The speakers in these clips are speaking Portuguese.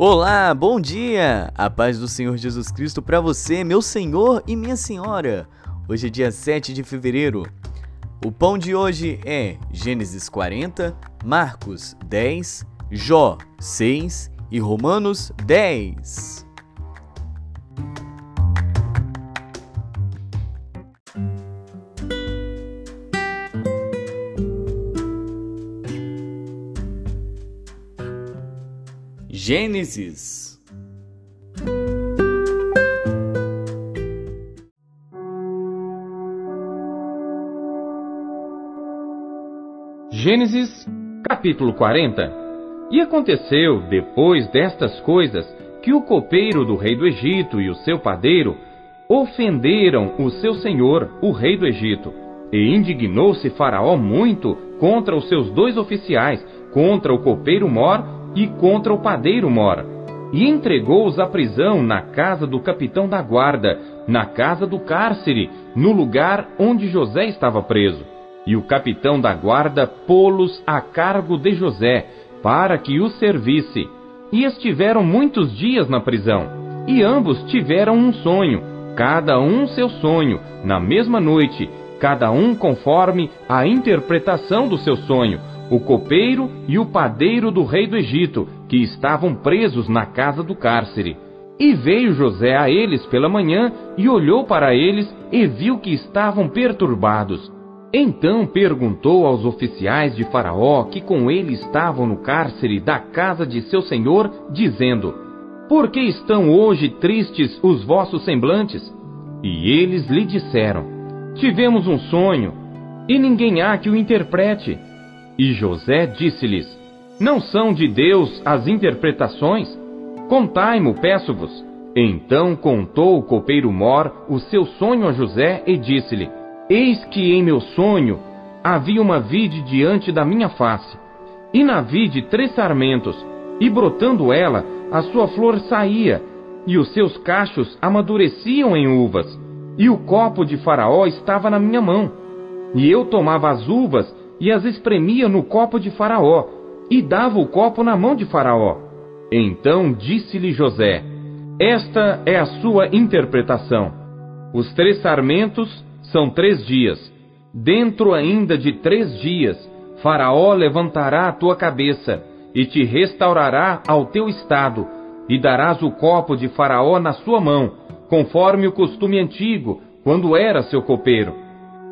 Olá, bom dia! A paz do Senhor Jesus Cristo para você, meu Senhor e minha Senhora. Hoje é dia 7 de fevereiro. O pão de hoje é Gênesis 40, Marcos 10, Jó 6 e Romanos 10. Gênesis Gênesis capítulo 40 E aconteceu, depois destas coisas, que o copeiro do rei do Egito e o seu padeiro ofenderam o seu senhor, o rei do Egito. E indignou-se Faraó muito contra os seus dois oficiais, contra o copeiro Mor e contra o padeiro Mor, e entregou-os à prisão na casa do capitão da guarda, na casa do cárcere, no lugar onde José estava preso. E o capitão da guarda pô-los a cargo de José, para que o servisse. E estiveram muitos dias na prisão. E ambos tiveram um sonho, cada um seu sonho, na mesma noite, cada um conforme a interpretação do seu sonho o copeiro e o padeiro do rei do Egito, que estavam presos na casa do cárcere. E veio José a eles pela manhã e olhou para eles e viu que estavam perturbados. Então perguntou aos oficiais de Faraó que com ele estavam no cárcere da casa de seu senhor, dizendo: Por que estão hoje tristes os vossos semblantes? E eles lhe disseram: Tivemos um sonho, e ninguém há que o interprete. E José disse-lhes: Não são de Deus as interpretações? Contai-mo, peço-vos. Então contou o copeiro Mor o seu sonho a José e disse-lhe: Eis que em meu sonho havia uma vide diante da minha face, e na vide três sarmentos, e brotando ela, a sua flor saía, e os seus cachos amadureciam em uvas, e o copo de Faraó estava na minha mão. E eu tomava as uvas e as espremia no copo de Faraó, e dava o copo na mão de Faraó. Então disse-lhe José: Esta é a sua interpretação. Os três sarmentos são três dias. Dentro ainda de três dias, Faraó levantará a tua cabeça e te restaurará ao teu estado, e darás o copo de Faraó na sua mão, conforme o costume antigo, quando era seu copeiro.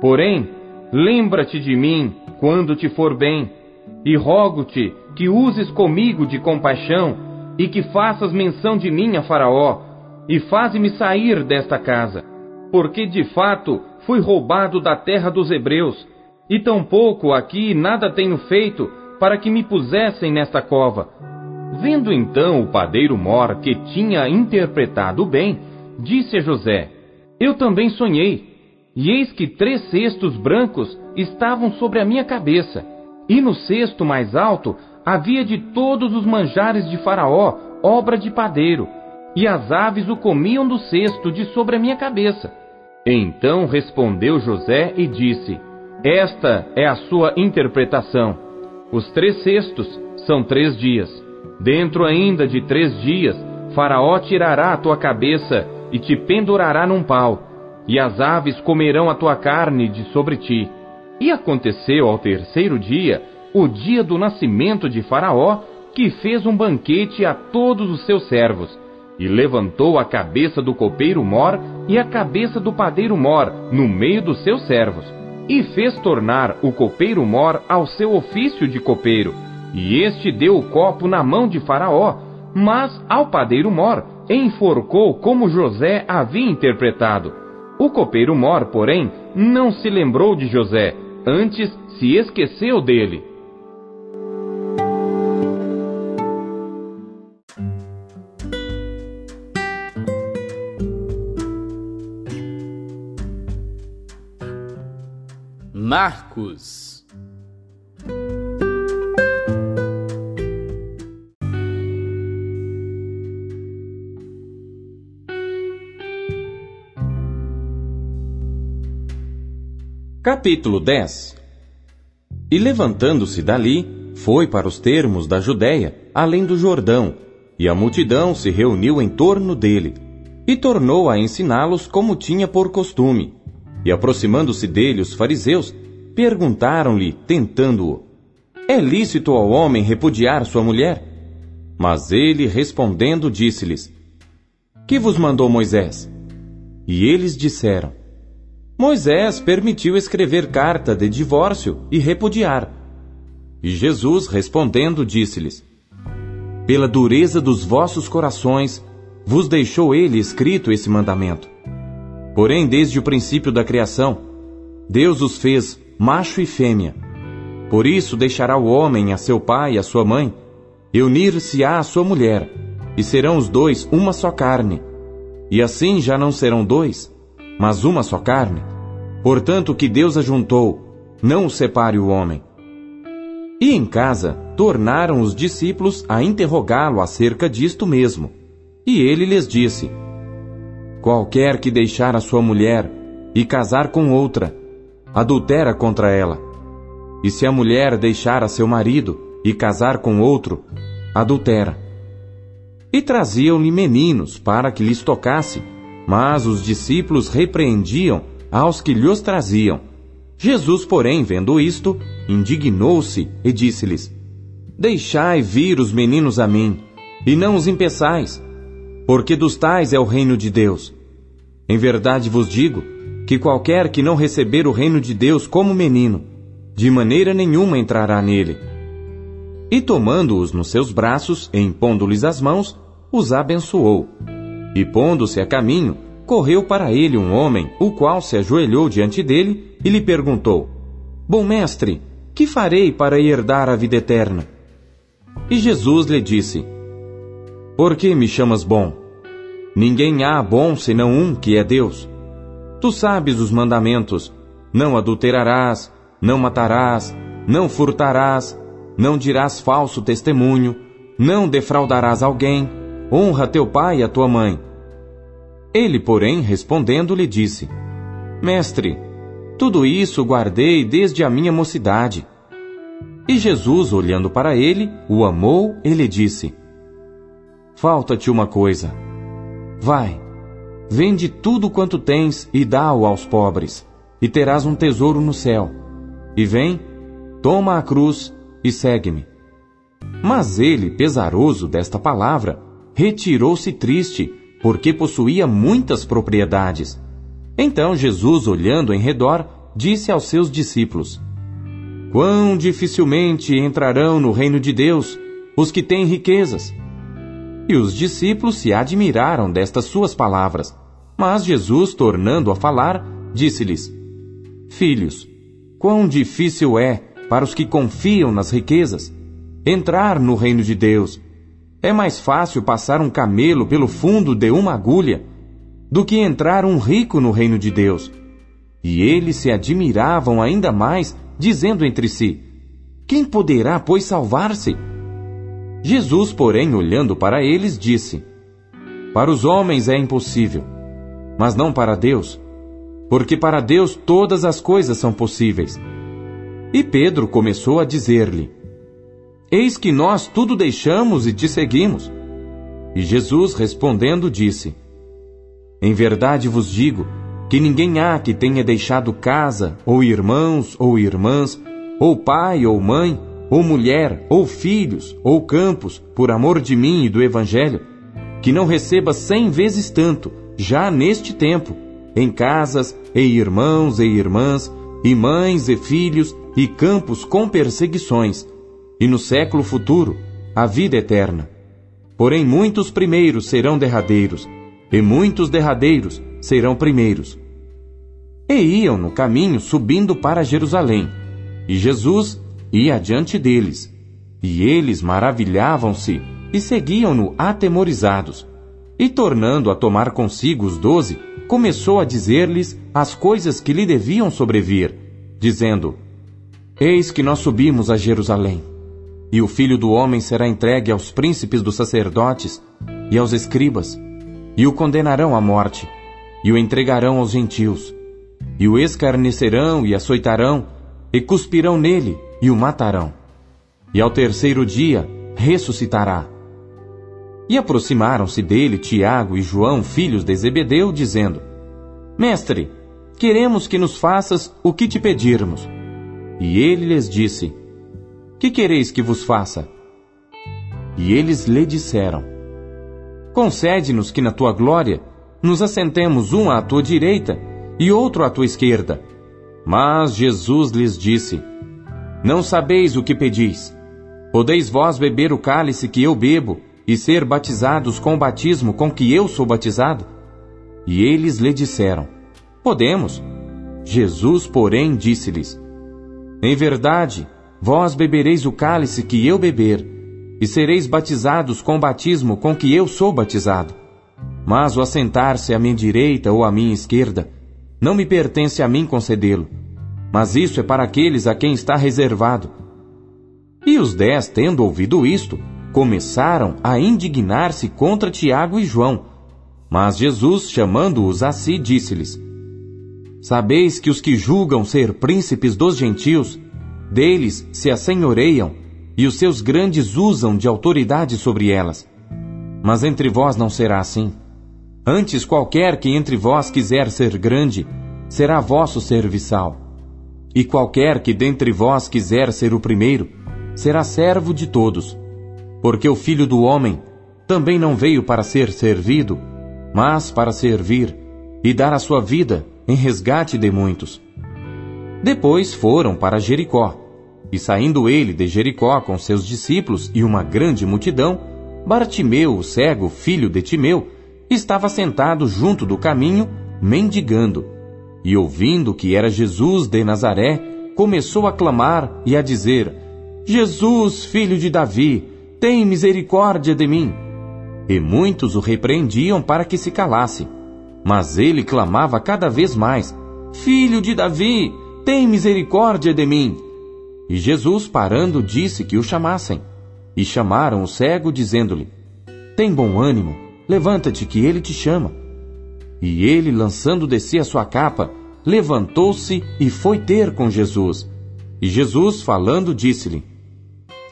Porém, lembra-te de mim quando te for bem, e rogo-te que uses comigo de compaixão e que faças menção de mim a Faraó, e faze-me sair desta casa, porque de fato fui roubado da terra dos hebreus, e tampouco aqui nada tenho feito para que me pusessem nesta cova. Vendo então o padeiro Mor que tinha interpretado bem, disse a José: Eu também sonhei e eis que três cestos brancos estavam sobre a minha cabeça, e no cesto mais alto havia de todos os manjares de Faraó, obra de padeiro, e as aves o comiam do cesto de sobre a minha cabeça. Então respondeu José e disse: Esta é a sua interpretação. Os três cestos são três dias. Dentro ainda de três dias, Faraó tirará a tua cabeça e te pendurará num pau e as aves comerão a tua carne de sobre ti. E aconteceu ao terceiro dia, o dia do nascimento de Faraó, que fez um banquete a todos os seus servos, e levantou a cabeça do copeiro Mor e a cabeça do padeiro Mor no meio dos seus servos, e fez tornar o copeiro Mor ao seu ofício de copeiro, e este deu o copo na mão de Faraó, mas ao padeiro Mor enforcou como José havia interpretado o copeiro Mor, porém, não se lembrou de José, antes se esqueceu dele. Marcos Capítulo 10 E levantando-se dali, foi para os termos da Judéia, além do Jordão, e a multidão se reuniu em torno dele, e tornou a ensiná-los como tinha por costume. E aproximando-se dele os fariseus, perguntaram-lhe, tentando-o: É lícito ao homem repudiar sua mulher? Mas ele, respondendo, disse-lhes: Que vos mandou Moisés? E eles disseram: Moisés permitiu escrever carta de divórcio e repudiar. E Jesus, respondendo, disse-lhes: Pela dureza dos vossos corações, vos deixou ele escrito esse mandamento. Porém, desde o princípio da criação, Deus os fez macho e fêmea. Por isso deixará o homem a seu pai e a sua mãe, e unir-se-á à sua mulher, e serão os dois uma só carne. E assim já não serão dois, mas uma só carne. Portanto, o que Deus ajuntou, não o separe o homem. E em casa, tornaram os discípulos a interrogá-lo acerca disto mesmo. E ele lhes disse: Qualquer que deixar a sua mulher e casar com outra, adultera contra ela. E se a mulher deixar a seu marido e casar com outro, adultera. E traziam-lhe meninos para que lhes tocasse, mas os discípulos repreendiam aos que lhos traziam. Jesus, porém, vendo isto, indignou-se e disse-lhes: Deixai vir os meninos a mim, e não os impeçais, porque dos tais é o reino de Deus. Em verdade vos digo que qualquer que não receber o reino de Deus como menino, de maneira nenhuma entrará nele. E tomando-os nos seus braços e impondo-lhes as mãos, os abençoou. E pondo-se a caminho, correu para ele um homem, o qual se ajoelhou diante dele e lhe perguntou: Bom mestre, que farei para herdar a vida eterna? E Jesus lhe disse: Por que me chamas bom? Ninguém há bom senão um, que é Deus. Tu sabes os mandamentos: não adulterarás, não matarás, não furtarás, não dirás falso testemunho, não defraudarás alguém, honra teu pai e a tua mãe. Ele, porém, respondendo, lhe disse: Mestre, tudo isso guardei desde a minha mocidade. E Jesus, olhando para ele, o amou e lhe disse: Falta-te uma coisa. Vai, Vende tudo quanto tens e dá-o aos pobres, e terás um tesouro no céu. E vem, toma a cruz e segue-me. Mas ele, pesaroso desta palavra, retirou-se triste, porque possuía muitas propriedades. Então Jesus, olhando em redor, disse aos seus discípulos: Quão dificilmente entrarão no reino de Deus os que têm riquezas. E os discípulos se admiraram destas suas palavras. Mas Jesus, tornando a falar, disse-lhes: Filhos, quão difícil é para os que confiam nas riquezas entrar no reino de Deus. É mais fácil passar um camelo pelo fundo de uma agulha do que entrar um rico no reino de Deus. E eles se admiravam ainda mais, dizendo entre si: Quem poderá, pois, salvar-se? Jesus, porém, olhando para eles, disse: Para os homens é impossível, mas não para Deus, porque para Deus todas as coisas são possíveis. E Pedro começou a dizer-lhe: Eis que nós tudo deixamos e te seguimos. E Jesus respondendo disse: Em verdade vos digo que ninguém há que tenha deixado casa, ou irmãos, ou irmãs, ou pai, ou mãe, ou mulher, ou filhos, ou campos, por amor de mim e do Evangelho, que não receba cem vezes tanto, já neste tempo, em casas, e irmãos e irmãs, e mães e filhos, e campos com perseguições, e no século futuro, a vida eterna. Porém, muitos primeiros serão derradeiros, e muitos derradeiros serão primeiros. E iam no caminho subindo para Jerusalém, e Jesus ia adiante deles. E eles maravilhavam-se e seguiam-no atemorizados. E tornando a tomar consigo os doze, começou a dizer-lhes as coisas que lhe deviam sobrevir, dizendo: Eis que nós subimos a Jerusalém, e o filho do homem será entregue aos príncipes dos sacerdotes e aos escribas, e o condenarão à morte, e o entregarão aos gentios, e o escarnecerão e açoitarão, e cuspirão nele, e o matarão. E ao terceiro dia ressuscitará. E aproximaram-se dele Tiago e João, filhos de Zebedeu, dizendo: Mestre, queremos que nos faças o que te pedirmos. E ele lhes disse: Que quereis que vos faça? E eles lhe disseram: Concede-nos que na tua glória nos assentemos um à tua direita e outro à tua esquerda. Mas Jesus lhes disse: Não sabeis o que pedis. Podeis vós beber o cálice que eu bebo e ser batizados com o batismo com que eu sou batizado? E eles lhe disseram: Podemos. Jesus, porém, disse-lhes: Em verdade, vós bebereis o cálice que eu beber, e sereis batizados com o batismo com que eu sou batizado. Mas o assentar-se à minha direita ou à minha esquerda, não me pertence a mim concedê-lo, mas isso é para aqueles a quem está reservado. E os dez, tendo ouvido isto, começaram a indignar-se contra Tiago e João. Mas Jesus, chamando-os a si, disse-lhes: Sabeis que os que julgam ser príncipes dos gentios, deles se assenhoreiam, e os seus grandes usam de autoridade sobre elas. Mas entre vós não será assim. Antes, qualquer que entre vós quiser ser grande, será vosso serviçal. E qualquer que dentre vós quiser ser o primeiro, será servo de todos. Porque o Filho do Homem também não veio para ser servido, mas para servir e dar a sua vida em resgate de muitos. Depois foram para Jericó. E saindo ele de Jericó com seus discípulos e uma grande multidão, Bartimeu, o cego, filho de Timeu, estava sentado junto do caminho, mendigando. E ouvindo que era Jesus de Nazaré, começou a clamar e a dizer: Jesus, filho de Davi, tem misericórdia de mim. E muitos o repreendiam para que se calasse. Mas ele clamava cada vez mais: Filho de Davi, tem misericórdia de mim. E Jesus, parando, disse que o chamassem. E chamaram o cego, dizendo-lhe: Tem bom ânimo, levanta-te, que ele te chama. E ele, lançando de si a sua capa, levantou-se e foi ter com Jesus. E Jesus, falando, disse-lhe: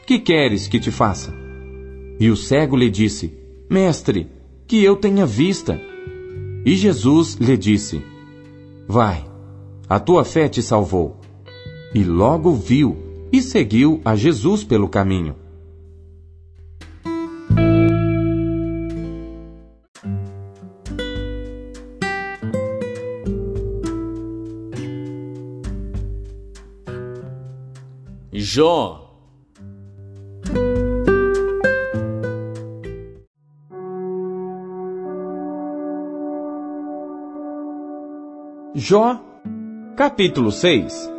Que queres que te faça? E o cego lhe disse: Mestre, que eu tenha vista. E Jesus lhe disse: Vai, a tua fé te salvou. E logo viu e seguiu a Jesus pelo caminho. Jó Jó, capítulo 6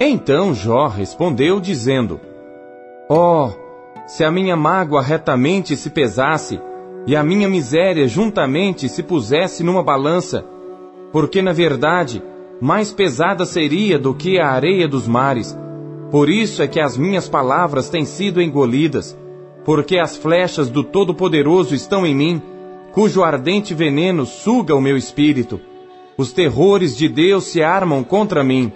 Então Jó respondeu, dizendo: Oh, se a minha mágoa retamente se pesasse, e a minha miséria juntamente se pusesse numa balança, porque na verdade mais pesada seria do que a areia dos mares. Por isso é que as minhas palavras têm sido engolidas, porque as flechas do Todo-Poderoso estão em mim, cujo ardente veneno suga o meu espírito. Os terrores de Deus se armam contra mim.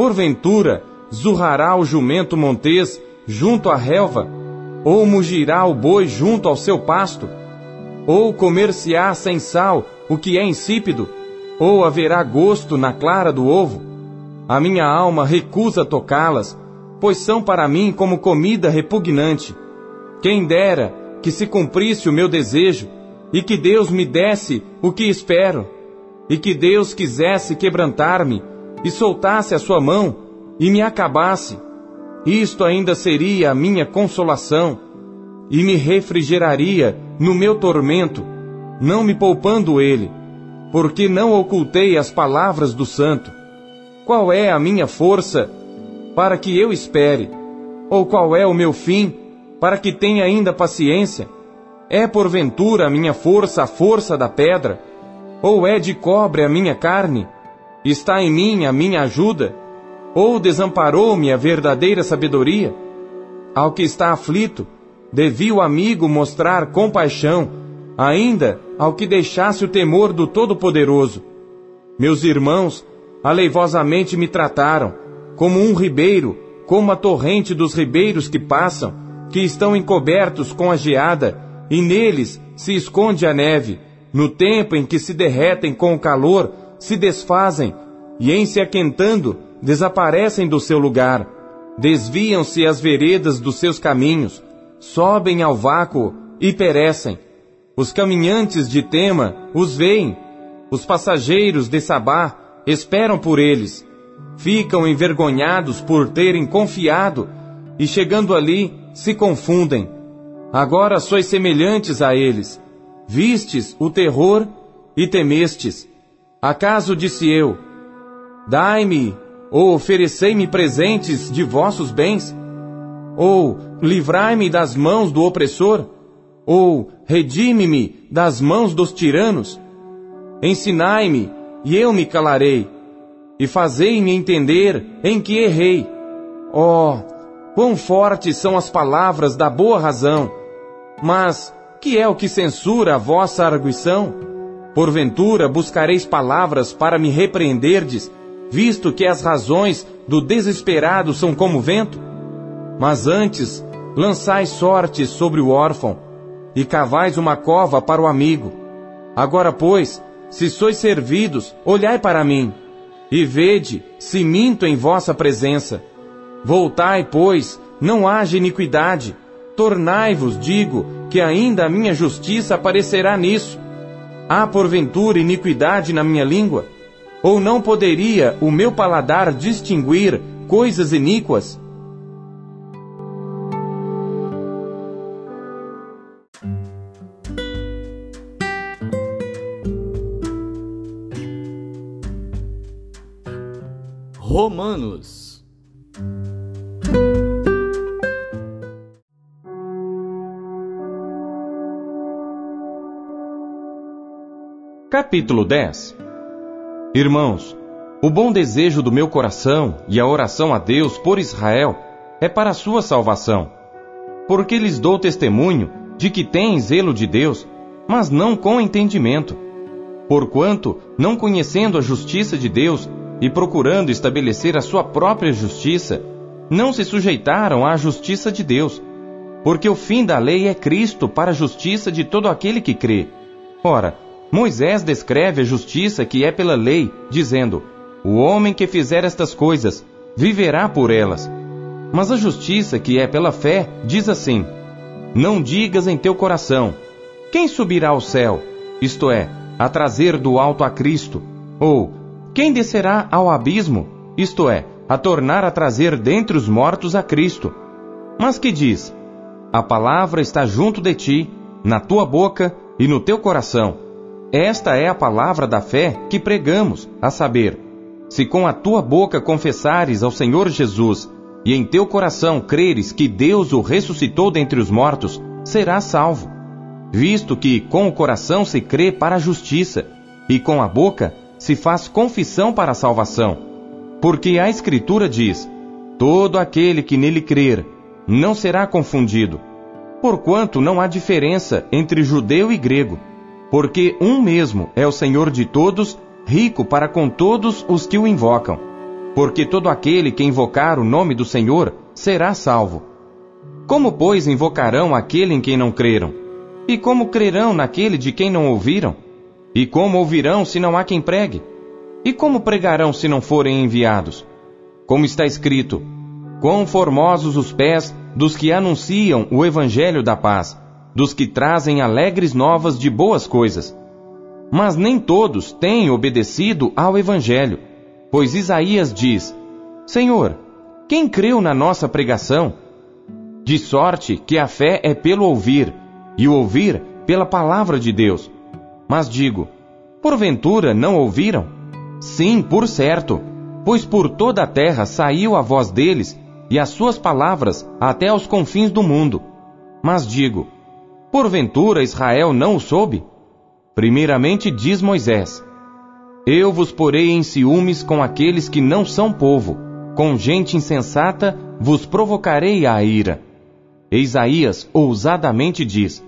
Porventura, zurrará o jumento montês junto à relva, ou mugirá o boi junto ao seu pasto, ou comer-se-á sem sal o que é insípido, ou haverá gosto na clara do ovo. A minha alma recusa tocá-las, pois são para mim como comida repugnante. Quem dera que se cumprisse o meu desejo, e que Deus me desse o que espero e que Deus quisesse quebrantar-me e soltasse a sua mão e me acabasse, isto ainda seria a minha consolação e me refrigeraria no meu tormento, não me poupando ele, porque não ocultei as palavras do santo. Qual é a minha força para que eu espere? Ou qual é o meu fim para que tenha ainda paciência? É porventura a minha força a força da pedra? Ou é de cobre a minha carne? Está em mim a minha ajuda? Ou desamparou-me a verdadeira sabedoria? Ao que está aflito, devia o amigo mostrar compaixão, ainda ao que deixasse o temor do Todo-Poderoso. Meus irmãos aleivosamente me trataram, como um ribeiro, como a torrente dos ribeiros que passam, que estão encobertos com a geada, e neles se esconde a neve. No tempo em que se derretem com o calor, se desfazem, e em se aquentando, desaparecem do seu lugar. Desviam-se as veredas dos seus caminhos, sobem ao vácuo e perecem. Os caminhantes de Tema os veem, os passageiros de Sabá esperam por eles. Ficam envergonhados por terem confiado e chegando ali se confundem. Agora sois semelhantes a eles. Vistes o terror e temestes. Acaso disse eu: Dai-me ou oferecei-me presentes de vossos bens? Ou livrai-me das mãos do opressor? Ou redime-me das mãos dos tiranos? Ensinai-me, e eu me calarei, e fazei-me entender em que errei. Oh, quão fortes são as palavras da boa razão! Mas que é o que censura a vossa arguição? Porventura buscareis palavras para me repreenderdes, visto que as razões do desesperado são como vento? Mas antes, lançai sorte sobre o órfão, e cavais uma cova para o amigo. Agora, pois, se sois servidos, olhai para mim, e vede se minto em vossa presença. Voltai, pois, não haja iniquidade. Tornai-vos, digo, que ainda a minha justiça aparecerá nisso. Há porventura iniquidade na minha língua? Ou não poderia o meu paladar distinguir coisas iníquas? Romanos. Capítulo 10 Irmãos, o bom desejo do meu coração e a oração a Deus por Israel é para a sua salvação. Porque lhes dou testemunho de que têm zelo de Deus, mas não com entendimento. Porquanto, não conhecendo a justiça de Deus, e procurando estabelecer a sua própria justiça, não se sujeitaram à justiça de Deus, porque o fim da lei é Cristo para a justiça de todo aquele que crê. Ora, Moisés descreve a justiça que é pela lei, dizendo: O homem que fizer estas coisas viverá por elas. Mas a justiça que é pela fé diz assim: Não digas em teu coração: Quem subirá ao céu? Isto é, a trazer do alto a Cristo, ou quem descerá ao abismo, isto é, a tornar a trazer dentre os mortos a Cristo? Mas que diz: A palavra está junto de ti, na tua boca e no teu coração. Esta é a palavra da fé que pregamos, a saber, se com a tua boca confessares ao Senhor Jesus e em teu coração creres que Deus o ressuscitou dentre os mortos, serás salvo. Visto que com o coração se crê para a justiça e com a boca se faz confissão para a salvação. Porque a Escritura diz: Todo aquele que nele crer não será confundido. Porquanto não há diferença entre judeu e grego, porque um mesmo é o Senhor de todos, rico para com todos os que o invocam. Porque todo aquele que invocar o nome do Senhor será salvo. Como, pois, invocarão aquele em quem não creram? E como crerão naquele de quem não ouviram? E como ouvirão se não há quem pregue? E como pregarão se não forem enviados? Como está escrito: Quão formosos os pés dos que anunciam o evangelho da paz, dos que trazem alegres novas de boas coisas. Mas nem todos têm obedecido ao evangelho, pois Isaías diz: Senhor, quem creu na nossa pregação? De sorte que a fé é pelo ouvir, e o ouvir pela palavra de Deus. Mas digo: porventura não ouviram? Sim, por certo, pois por toda a terra saiu a voz deles e as suas palavras até aos confins do mundo. Mas digo: porventura Israel não o soube? Primeiramente diz Moisés: Eu vos porei em ciúmes com aqueles que não são povo, com gente insensata vos provocarei a ira. Isaías ousadamente diz: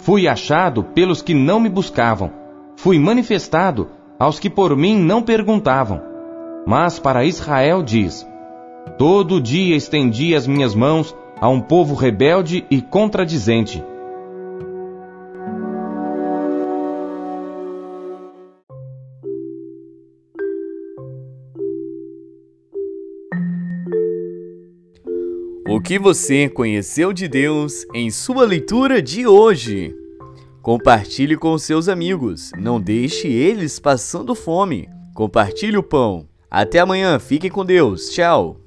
Fui achado pelos que não me buscavam. Fui manifestado aos que por mim não perguntavam. Mas para Israel diz: Todo dia estendi as minhas mãos a um povo rebelde e contradizente. O que você conheceu de Deus em sua leitura de hoje? Compartilhe com seus amigos, não deixe eles passando fome. Compartilhe o pão. Até amanhã, fique com Deus. Tchau.